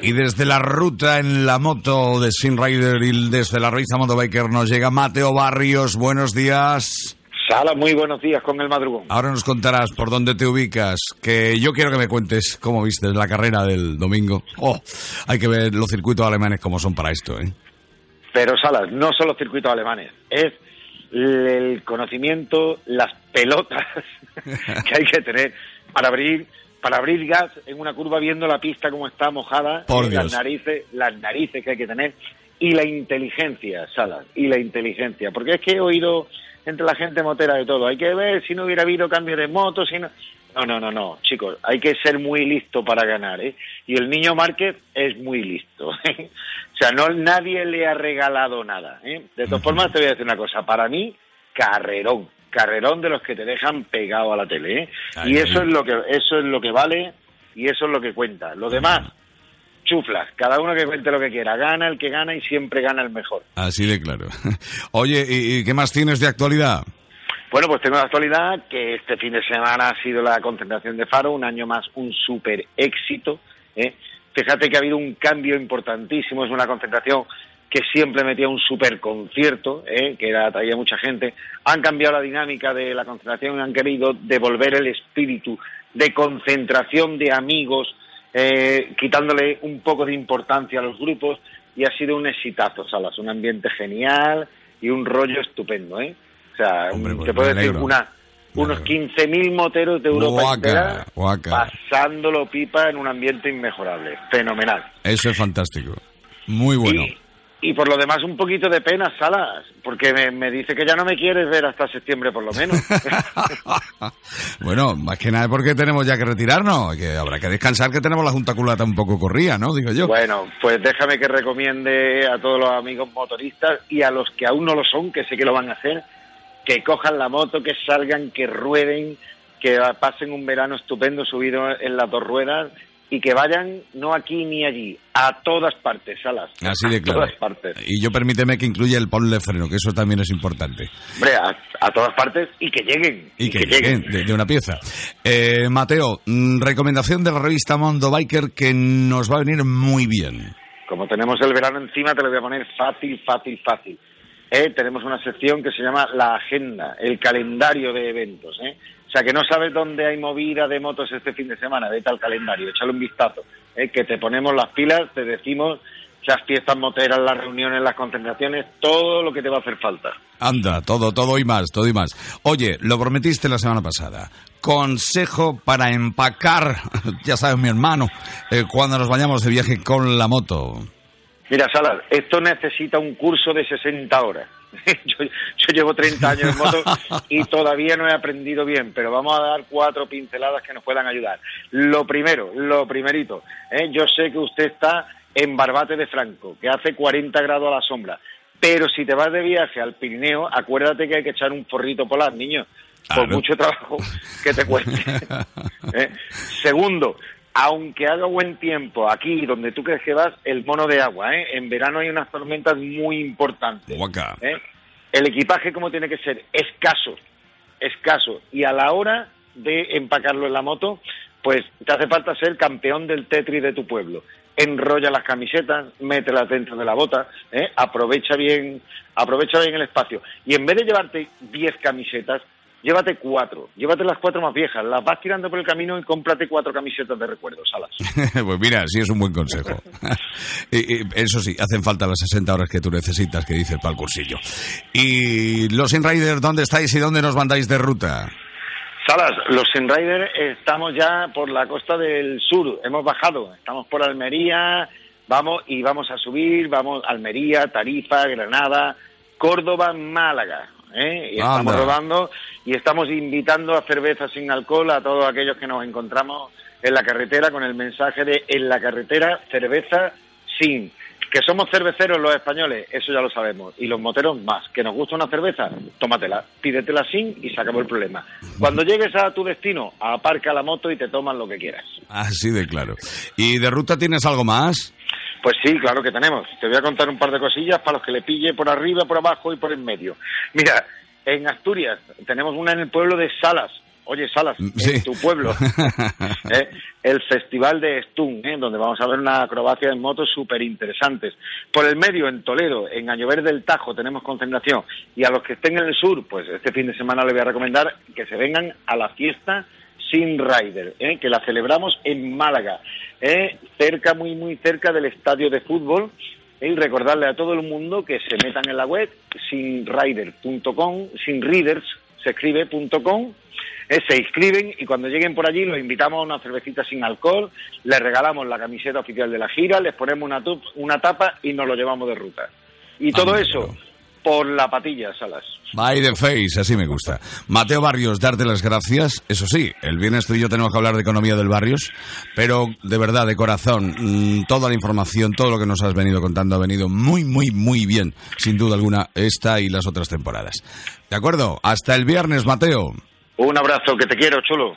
Y desde la ruta en la moto de Sin Rider y desde la Moto Motobiker nos llega Mateo Barrios. Buenos días. Sala, muy buenos días con el madrugón. Ahora nos contarás por dónde te ubicas, que yo quiero que me cuentes cómo viste la carrera del domingo. Oh, hay que ver los circuitos alemanes como son para esto, ¿eh? Pero Salas, no son los circuitos alemanes, es el conocimiento, las pelotas que hay que tener para abrir para abrir gas en una curva viendo la pista como está mojada, Por las narices, las narices que hay que tener y la inteligencia, Salas, y la inteligencia, porque es que he oído entre la gente motera de todo, hay que ver si no hubiera habido cambio de moto, si no... No, no, no, no, chicos, hay que ser muy listo para ganar, ¿eh? Y el niño Márquez es muy listo. ¿eh? O sea, no nadie le ha regalado nada, ¿eh? De todas formas, te voy a decir una cosa, para mí, carrerón, carrerón de los que te dejan pegado a la tele, ¿eh? y eso es lo que eso es lo que vale y eso es lo que cuenta. Lo demás, chuflas, cada uno que cuente lo que quiera, gana el que gana y siempre gana el mejor. Así de claro. Oye, ¿y, qué más tienes de actualidad? Bueno, pues tengo la actualidad que este fin de semana ha sido la concentración de Faro, un año más, un súper éxito. ¿eh? Fíjate que ha habido un cambio importantísimo, es una concentración que siempre metía un super concierto, ¿eh? que era, traía mucha gente, han cambiado la dinámica de la concentración, han querido devolver el espíritu de concentración de amigos, eh, quitándole un poco de importancia a los grupos, y ha sido un exitazo, Salas, un ambiente genial y un rollo estupendo, ¿eh? O sea, pues te puedo decir una, unos 15.000 moteros de Europa entera pasándolo pipa en un ambiente inmejorable, fenomenal. Eso es fantástico, muy bueno. Y por lo demás, un poquito de pena, Salas, porque me, dice que ya no me quieres ver hasta septiembre, por lo menos. bueno, más que nada porque tenemos ya que retirarnos, que habrá que descansar, que tenemos la junta culata un poco corría, ¿no? Digo yo. Bueno, pues déjame que recomiende a todos los amigos motoristas y a los que aún no lo son, que sé que lo van a hacer, que cojan la moto, que salgan, que rueden, que pasen un verano estupendo subido en las dos ruedas y que vayan no aquí ni allí, a todas partes, Salas. Así de claro. A todas partes. Y yo permíteme que incluya el ponle freno, que eso también es importante. Hombre, a, todas partes y que lleguen. Y, que, lleguen, De, una pieza. Eh, Mateo, mm, recomendación de la revista Mondo Biker que nos va a venir muy bien. Como tenemos el verano encima, te lo voy a poner fácil, fácil, fácil. Eh, tenemos una sección que se llama La Agenda, el calendario de eventos. ¿eh? O sea, que no sabes dónde hay movida de motos este fin de semana, vete al calendario, échale un vistazo, ¿eh? que te ponemos las pilas, te decimos las fiestas moteras, las reuniones, las concentraciones, todo lo que te va a hacer falta. Anda, todo, todo y más, todo y más. Oye, lo prometiste la semana pasada. Consejo para empacar, ya sabes, mi hermano, eh, cuando nos vayamos de viaje con la moto. Mira, Salas, esto necesita un curso de 60 horas. yo, llevo 30 años en moto y todavía no he aprendido bien, pero vamos a dar cuatro pinceladas que nos puedan ayudar. Lo primero, lo primerito, ¿eh? yo sé que usted está en Barbate de Franco, que hace 40 grados a la sombra, pero si te vas de viaje al Pirineo, acuérdate que hay que echar un forrito polar, niño, por mucho trabajo que te cueste. ¿eh? Segundo, aunque haga buen tiempo aquí donde tú crees que vas, el mono de agua, ¿eh? En verano hay unas tormentas muy importantes. ¿eh? El equipaje como tiene que ser escaso, escaso. Y a la hora de empacarlo en la moto, pues te hace falta ser campeón del Tetris de tu pueblo. Enrolla las camisetas, mételas dentro de la bota, ¿eh? aprovecha bien, aprovecha bien el espacio. Y en vez de llevarte 10 camisetas, llévate cuatro, llévate las cuatro más viejas, las vas tirando por el camino y cómprate cuatro camisetas de recuerdos, alas. pues mira, sí es un buen consejo. y, eso sí, hacen falta las 60 horas que tú necesitas, que dices para el cursillo. ¿Y los Inriders dónde estáis y dónde nos mandáis de ruta? Salas, los Inriders estamos ya por la costa del sur, hemos bajado, estamos por Almería, vamos y vamos a subir, vamos a Almería, Tarifa, Granada, Córdoba, Málaga. ¿Eh? y estamos rodando y estamos invitando a cerveza sin alcohol a todos aquellos que nos encontramos en la carretera con el mensaje de en la carretera cerveza sin. Que somos cerveceros los españoles, eso ya lo sabemos. Y los moteros más. Que nos gusta una cerveza, tómatela, pídetela sin y se acabó el problema. Cuando llegues a tu destino, aparca la moto y te toman lo que quieras. Así de claro. ¿Y de ruta tienes algo más? Pues sí, claro que tenemos. Te voy a contar un par de cosillas para los que le pille por arriba, por abajo y por en medio. Mira, en Asturias tenemos una en el pueblo de Salas. Oye, Salas, en tu pueblo, ¿eh? el Festival de Stun, ¿eh? donde vamos a ver una acrobacia en motos súper interesantes. Por el medio, en Toledo, en Añover del Tajo, tenemos concentración. Y a los que estén en el sur, pues este fin de semana les voy a recomendar que se vengan a la fiesta Sin Rider, ¿eh? que la celebramos en Málaga, ¿eh? cerca, muy, muy cerca del estadio de fútbol. Y recordarle a todo el mundo que se metan en la web sinrider.com, sinreaders se escribe.com, eh, se inscriben y cuando lleguen por allí los invitamos a una cervecita sin alcohol, les regalamos la camiseta oficial de la gira, les ponemos una, una tapa y nos lo llevamos de ruta. Y todo eso por la patilla, Salas. By the face, así me gusta. Mateo Barrios, darte las gracias. Eso sí, el viernes tú y yo tenemos que hablar de economía del Barrios, pero de verdad, de corazón, mm, toda la información, todo lo que nos has venido contando ha venido muy, muy, muy bien, sin duda alguna, esta y las otras temporadas. ¿De acuerdo? Hasta el viernes, Mateo. Un abrazo, que te quiero, chulo.